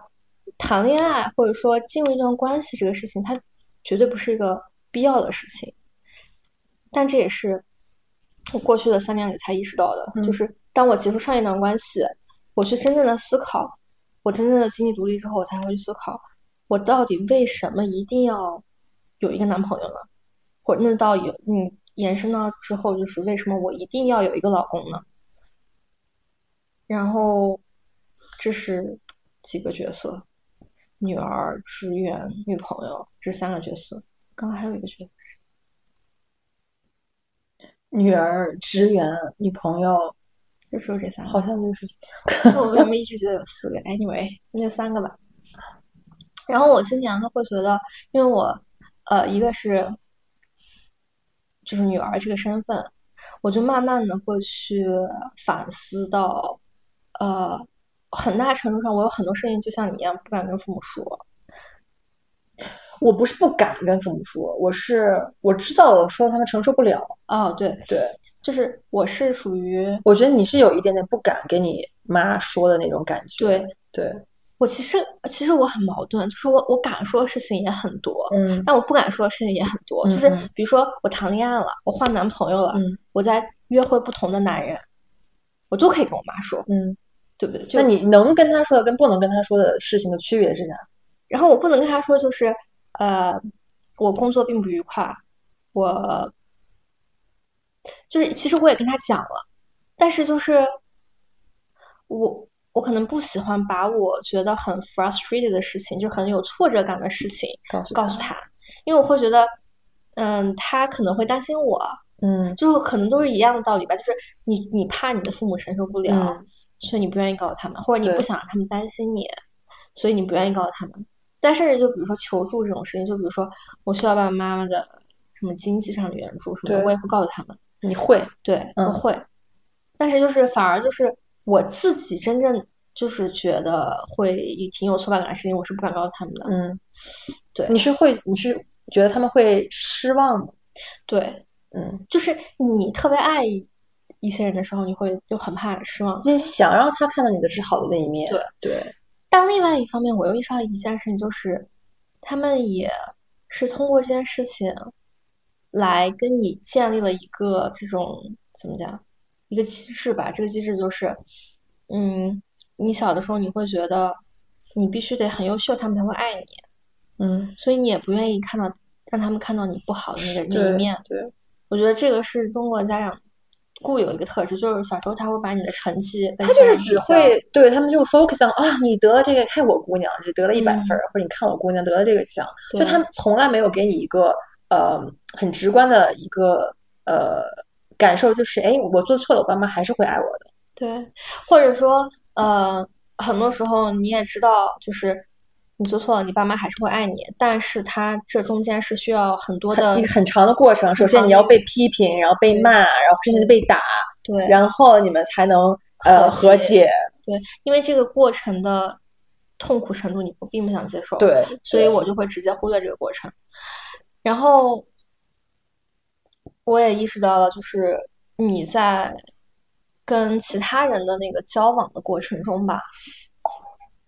谈恋爱或者说进入一段关系这个事情，它绝对不是一个。必要的事情，但这也是我过去的三年里才意识到的。就是当我结束上一段关系，我去真正的思考，我真正的经济独立之后，我才会去思考，我到底为什么一定要有一个男朋友呢？或者那到有嗯延伸到之后，就是为什么我一定要有一个老公呢？然后这是几个角色：女儿、职员、女朋友，这三个角色。刚刚还有一个角色，女儿、职员、女朋友，就说这三个。好像就是我为什么一直觉得有四个？Anyway，那就三个吧。然后我今年呢会觉得，因为我呃一个是就是女儿这个身份，我就慢慢的会去反思到，呃，很大程度上我有很多事情就像你一样不敢跟父母说。我不是不敢跟父母说，我是我知道我说他们承受不了。哦，对，对，就是我是属于我觉得你是有一点点不敢给你妈说的那种感觉。对对，我其实其实我很矛盾，就是我我敢说的事情也很多，嗯但我不敢说的事情也很多。就是比如说我谈恋爱了，我换男朋友了，嗯我在约会不同的男人，我都可以跟我妈说，嗯，对不对？就那你能跟他说的跟不能跟他说的事情的区别是啥？然后我不能跟他说，就是呃，我工作并不愉快，我就是其实我也跟他讲了，但是就是我我可能不喜欢把我觉得很 frustrated 的事情，就很有挫折感的事情告诉告诉他，因为我会觉得，嗯，他可能会担心我，嗯就是可能都是一样的道理吧，就是你你怕你的父母承受不了，嗯所以你不愿意告诉他们，或者你不想让他们担心你，所以你不愿意告诉他们。但甚至就比如说求助这种事情，就比如说我需要爸爸妈妈的什么经济上的援助什么的，我也会告诉他们，你会对，嗯我会。但是就是反而就是我自己真正就是觉得会挺有挫败感的事情，我是不敢告诉他们的。嗯，对你是会你是觉得他们会失望吗？对，嗯，就是你特别爱一些人的时候，你会就很怕失望。就是想让他看到你的是好的那一面。对对，但另外一方面，我又意识到一件事情，就是他们也是通过这件事情来跟你建立了一个这种怎么讲，一个机制吧。这个机制就是，嗯，你小的时候你会觉得你必须得很优秀，他们才会爱你，嗯，所以你也不愿意看到让他们看到你不好的那个那一面。对，我觉得这个是中国家长固有一个特质，就是小时候他会把你的成绩他就是只会对他们就 focus on 啊，你得了这个，看我姑娘就得了一百分儿，或者你看我姑娘得了这个奖，就他们从来没有给你一个呃很直观的一个呃感受，就是哎，我做错了，我爸妈还是会爱我的。对，或者说，呃，很多时候你也知道，就是你做错了，你爸妈还是会爱你，但是他这中间是需要很多的一个很长的过程，首先你要被批评，然后被骂，然后甚至被打，对然后你们才能呃和解。对，因为这个过程的痛苦程度你不并不想接受，，对所以我就会直接忽略这个过程。然后我也意识到了，就是你在跟其他人的那个交往的过程中吧，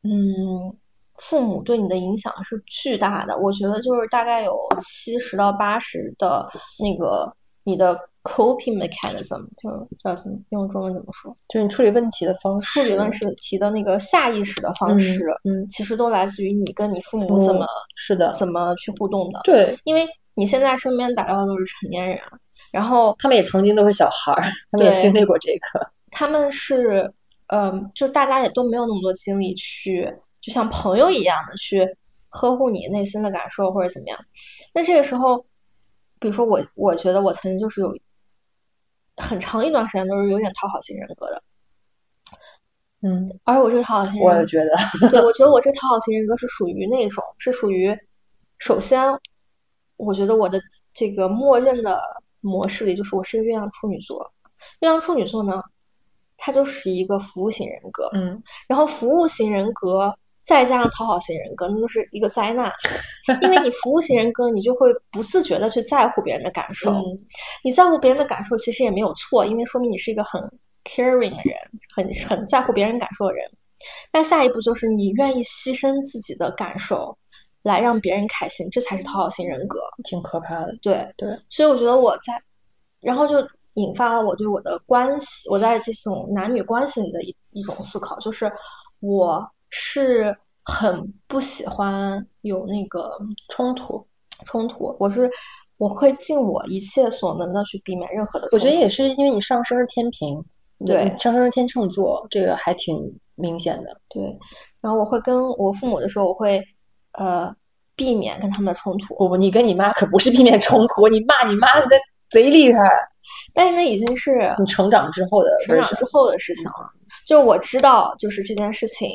嗯，父母对你的影响是巨大的。我觉得就是大概有七十到八十的那个你的 coping mechanism，就叫什么？用中文怎么说？就是你处理问题的方式，处理问题的那个下意识的方嗯式，嗯其实都来自于你跟你父母怎嗯么是的，怎么去互动的。对因为你现在身边打交道都是成年人，然后他们也曾经都是小孩儿，他们也经历过这个。他们是，嗯，就大家也都没有那么多精力去，就像朋友一样的去呵护你内心的感受或者怎么样。那这个时候，比如说我，我觉得我曾经就是有很长一段时间都是有点讨好型人格的，嗯，而我这个讨好型人格我也觉得，对，我觉得我这讨好型人格是属于那种，是属于，首先，我觉得我的这个默认的模式里，就是我是个月亮处女座。月亮处女座呢，它就是一个服务型人格，嗯，然后服务型人格再加上讨好型人格，那就是一个灾难。因为你服务型人格，你就会不自觉的去在乎别人的感受。嗯你在乎别人的感受，其实也没有错，因为说明你是一个很 caring 的人，很很在乎别人感受的人。那下一步就是你愿意牺牲自己的感受来让别人开心，这才是讨好型人格。挺可怕的。对对，所以我觉得我在，然后就引发了我对我的关系，我在这种男女关系里的一一种思考，就是我是很不喜欢有那个冲突冲突，我是我会尽我一切所能的去避免任何的。我觉得也是因为你上升是天平，对上升是天秤座，这个还挺明显的。对，然后我会跟我父母的时候，我会呃避免跟他们的冲突。不不，你跟你妈可不是避免冲突，你骂你妈的贼厉害。但是那已经是你成长之后的成长之后的事情了。就我知道，就是这件事情，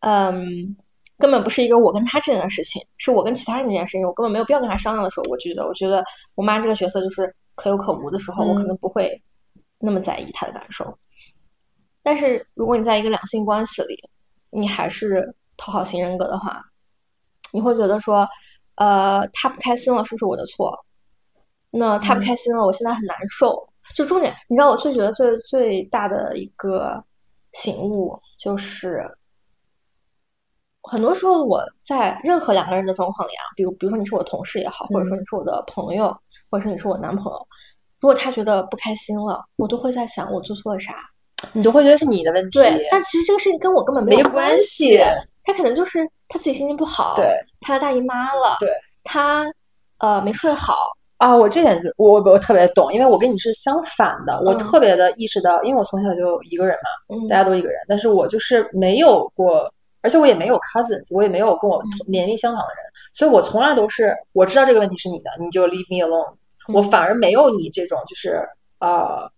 嗯，根本不是一个我跟他之间的事情，是我跟其他人这件事情，我根本没有必要跟他商量的时候，我觉得，我觉得我妈这个角色就是可有可无的时候，我可能不会那么在意她的感受。但是如果你在一个两性关系里，你还是讨好型人格的话，你会觉得说，呃，他不开心了，是不是我的错？那他不开心了，我现在很难受。就重点，你知道我最觉得最最大的一个醒悟，就是很多时候我在任何两个人的状况里啊，比如比如说你是我同事也好，或者说你是我的朋友，或者是你是我男朋友，如果他觉得不开心了，我都会在想我做错了啥，你都会觉得是你的问题。对，但其实这个事情跟我根本没有关系，他可能就是他自己心情不好，对，他大姨妈了，对，他呃没睡好。啊，我这点就我我特别懂，因为我跟你是相反的，我特别的意识到，因为我从小就一个人嘛，大家都一个人，但是我就是没有过，而且我也没有 cousins，我也没有跟我年龄相仿的人，所以我从来都是我知道这个问题是你的，你就 leave me alone，我反而没有你这种，就是呃，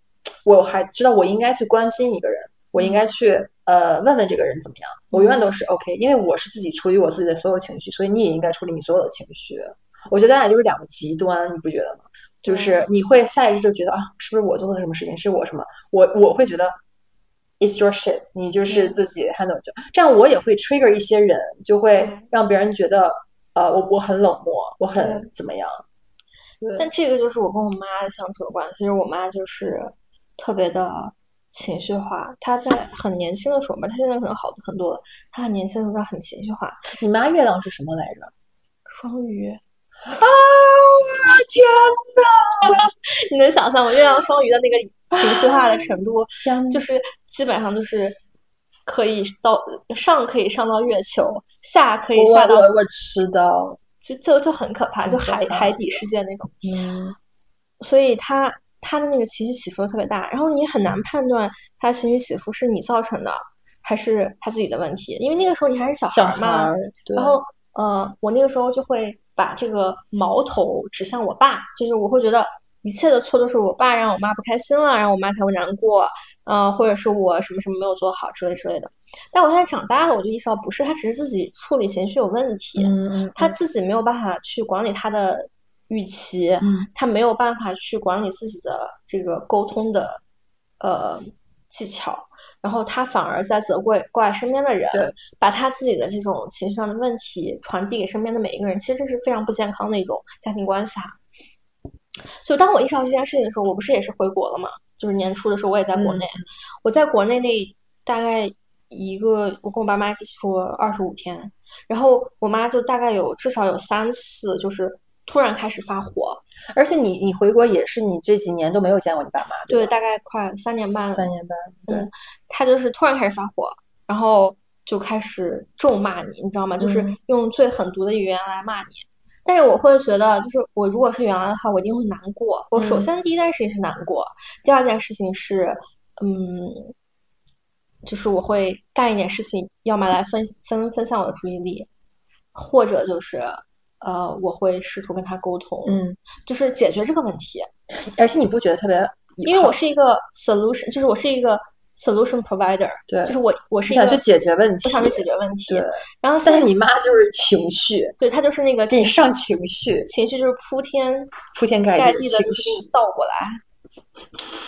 我还知道我应该去关心一个人，我应该去呃问问这个人怎么样，我永远都是 OK，因为我是自己处理我自己的所有情绪，所以你也应该处理你所有的情绪。我觉得咱俩就是两个极端，你不觉得吗？就是你会下意识就觉得啊，是不是我做错了什么事情？是我什么？我我会觉得，it's your shit，你就是自己 handle 就这样，我也会 trigger 一些人，就会让别人觉得呃，我我很冷漠，我很怎么样？但这个就是我跟我妈相处的关系，其实我妈就是特别的情绪化。他在很年轻的时候吧，他现在可能好很多了。他很年轻的时候她很情绪化。你妈月亮是什么来着？双鱼。啊！天哪！你能想象我月亮双鱼的那个情绪化的程度，就是基本上就是可以到上可以上到月球，下可以下到我我知道，就就就很可怕，就海海底世界那种。嗯，所以他他的那个情绪起伏特别大，然后你很难判断他情绪起伏是你造成的还是他自己的问题，因为那个时候你还是小孩嘛。然后呃，我那个时候就会。把这个矛头指向我爸，就是我会觉得一切的错都是我爸让我妈不开心了，然后我妈才会难过，嗯，或者是我什么什么没有做好之类之类的。但我现在长大了，我就意识到不是，他只是自己处理情绪有问题，他自己没有办法去管理他的预期，他没有办法去管理自己的这个沟通的呃技巧。然后他反而在责怪怪身边的人，把他自己的这种情绪上的问题传递给身边的每一个人，其实这是非常不健康的一种家庭关系哈。就当我意识到这件事情的时候，我不是也是回国了嘛？就是年初的时候，我也在国内。我在国内那大概一个，我跟我爸妈一起说二十五天，然后我妈就大概有至少有三次，就是突然开始发火。而且你你回国也是你这几年都没有见过你爸妈，对，大概快三年半，三年半，对，他就是突然开始发火，然后就开始咒骂你，你知道吗？就是用最狠毒的语言来骂你。但是我会觉得，就是我如果是原来的话，我一定会难过。我首先第一件事情是难过，第二件事情是，嗯，就是我会干一点事情，要么来分分分散我的注意力，或者就是。呃，我会试图跟他沟通，嗯，就是解决这个问题。而且你不觉得特别？因为我是一个 solution，就是我是一个 solution provider，对，就是我我是想去解决问题，我想去解决问题。对，然后但是你妈就是情绪，对她就是那个给你上情绪，情绪就是铺天铺天盖地的，就是给你倒过来。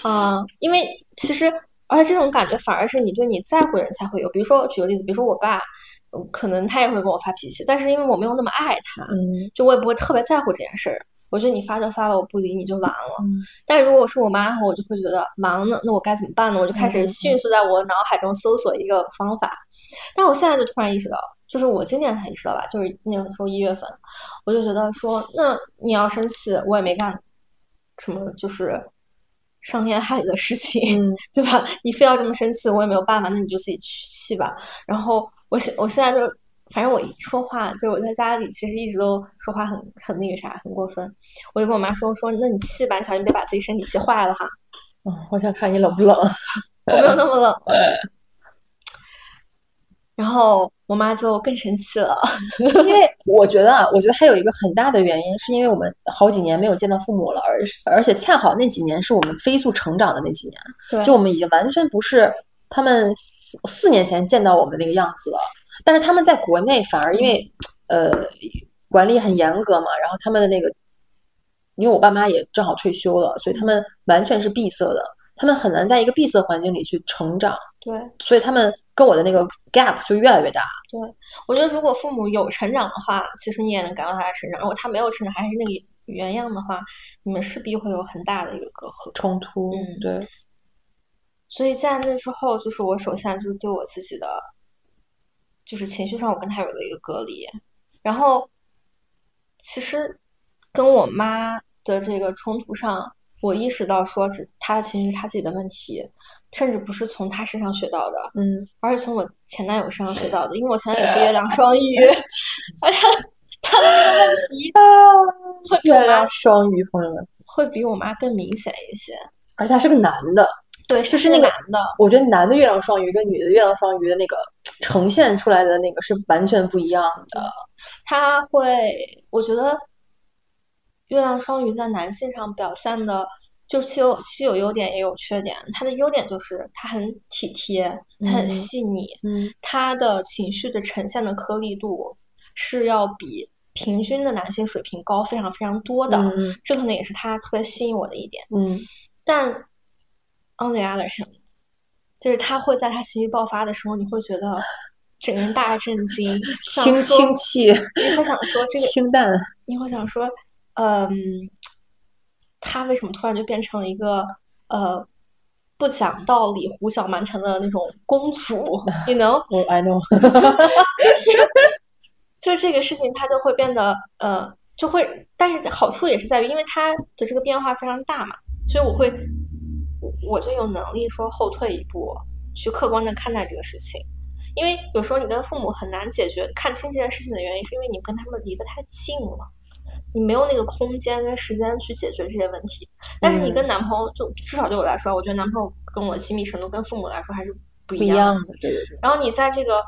嗯，因为其实而且这种感觉反而是你对你在乎的人才会有。比如说举个例子，比如说我爸。可能他也会跟我发脾气，但是因为我没有那么爱他，嗯，就我也不会特别在乎这件事儿。我觉得你发就发吧，我不理你就完了。但如果是我妈，我就会觉得忙呢，那我该怎么办呢？我就开始迅速在我脑海中搜索一个方法。但我现在就突然意识到，就是我今年才意识到吧，就是那个时候一月份，我就觉得说，那你要生气，我也没干什么，就是伤天害理的事情，对吧？你非要这么生气，我也没有办法，那你就自己去气吧。然后。我现我现在就，反正我一说话，就我在家里其实一直都说话很很那个啥，很过分。我就跟我妈说说，那你气吧，小心别把自己身体气坏了哈。嗯，我想看你冷不冷。我没有那么冷。然后我妈就更生气了，因为 我觉得啊，我觉得还有一个很大的原因，是因为我们好几年没有见到父母了，而而且恰好那几年是我们飞速成长的那几年，对就我们已经完全不是他们四四年前见到我们那个样子了。但是他们在国内反而因为呃管理很严格嘛，然后他们的那个，因为我爸妈也正好退休了，所以他们完全是闭塞的，他们很难在一个闭塞环境里去成长，对。所以他们跟我的那个 gap 就越来越大。对我觉得如果父母有成长的话，其实你也能感到他的成长；如果他没有成长，还是那个原样的话，你们势必会有很大的一个隔阂。冲突，嗯对，所以在那之后，就是我首先就是对我自己的，就是情绪上，我跟他有了一个隔离。然后，其实跟我妈的这个冲突上，我意识到说，只她的情绪是她自己的问题，甚至不是从她身上学到的，嗯，而是从我前男友身上学到的。因为我前男友是月亮 双鱼，而他他的这个问题会比我妈双鱼，朋友们，会比我妈更明显一些。而且他是个男的，对，就是那个男的。我觉得男的月亮双鱼跟女的月亮双鱼的那个呈现出来的那个是完全不一样的。他会，我觉得月亮双鱼在男性上表现的，就既有既有优点也有缺点。他的优点就是他很体贴，他很嗯细腻，嗯他的情绪的呈现的颗粒度是要比平均的男性水平高非常非常多的。嗯这可能也是他特别吸引我的一点。嗯但 on the other hand，就是他会在他情绪爆发的时候，你会觉得整个人大震惊，想轻说轻气，你会想说这个清淡，你会想说，嗯，他为什么突然就变成了一个呃不讲道理、胡搅蛮缠的那种公主？You know，我 I know，就这个事情，他就会变得呃，就会，但是好处也是在于，因为它的这个变化非常大嘛，所以我会，我我就有能力说后退一步，去客观的看待这个事情。因为有时候你跟父母很难解决看清这件事情的原因，是因为你跟他们离得太近了，你没有那个空间跟时间去解决这些问题。但是你跟男朋友，就至少对我来说，我觉得男朋友跟我亲密程度跟父母来说还是不不一一样的。对对对，然后你在这个，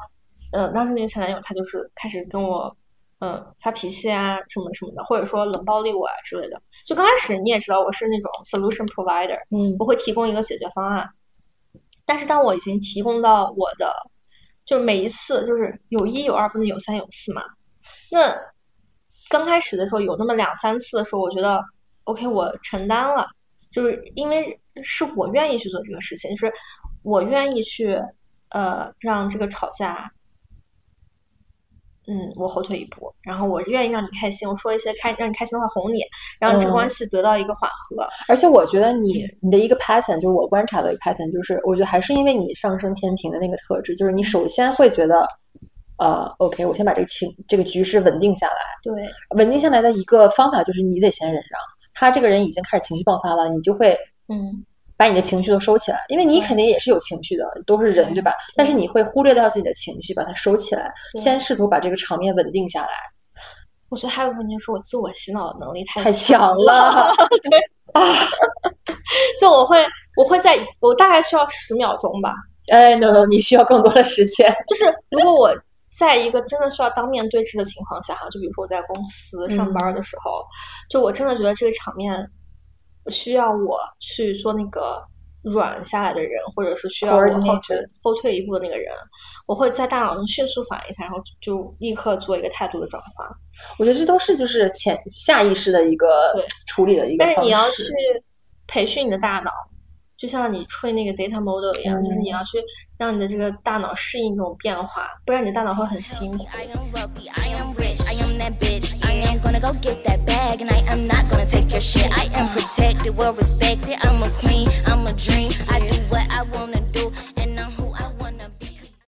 呃，当时那个前男友他就是开始跟我，嗯、发脾气啊什么什么的，或者说冷暴力我啊之类的。就刚开始你也知道我是那种 solution provider，嗯我会提供一个解决方案。但是当我已经提供到我的，就每一次就是有一有二不能有三有四嘛。那刚开始的时候有那么两三次的时候，我觉得 OK，我承担了，就是因为是我愿意去做这个事情，就是我愿意去呃让这个吵架，嗯，我后退一步，然后我愿意让你开心，我说一些开让你开心的话哄你，让你这个关嗯系得到一个缓和。而且我觉得你你的一个 pattern，就是我观察的一个 pattern，就是我觉得还是因为你上升天平的那个特质，就是你首先会觉得，呃，OK，我先把这个情这个局势稳定下来，对，稳定下来的一个方法就是你得先忍让。他这个人已经开始情绪爆发了，你就会嗯，把你的情绪都收起来，因为你肯定也是有情绪的，都是人，对吧？但是你会忽略掉自己的情绪，把它收起来，先试图把这个场面稳定下来。我觉得还有个问题就是我自我洗脑的能力太太强强了，就我会我会在我大概需要十秒钟吧，哎，no no，你需要更多的时间。就是如果我在一个真的需要当面对质的情况下哈，就比如说我在公司上班的时候，就我真的觉得这个场面需要我去做那个软下来的人，或者是需要我后退后退一步的那个人，我会在大脑中迅速反应一下，然后就立刻做一个态度的转化。我觉得这都是就是潜下意识的一个处理的一个方式。但是你要去培训你的大脑，就像你吹那个 data model 一样，就是你嗯。要去让你的这个大脑适应这种变化，不然你的大脑会很辛苦。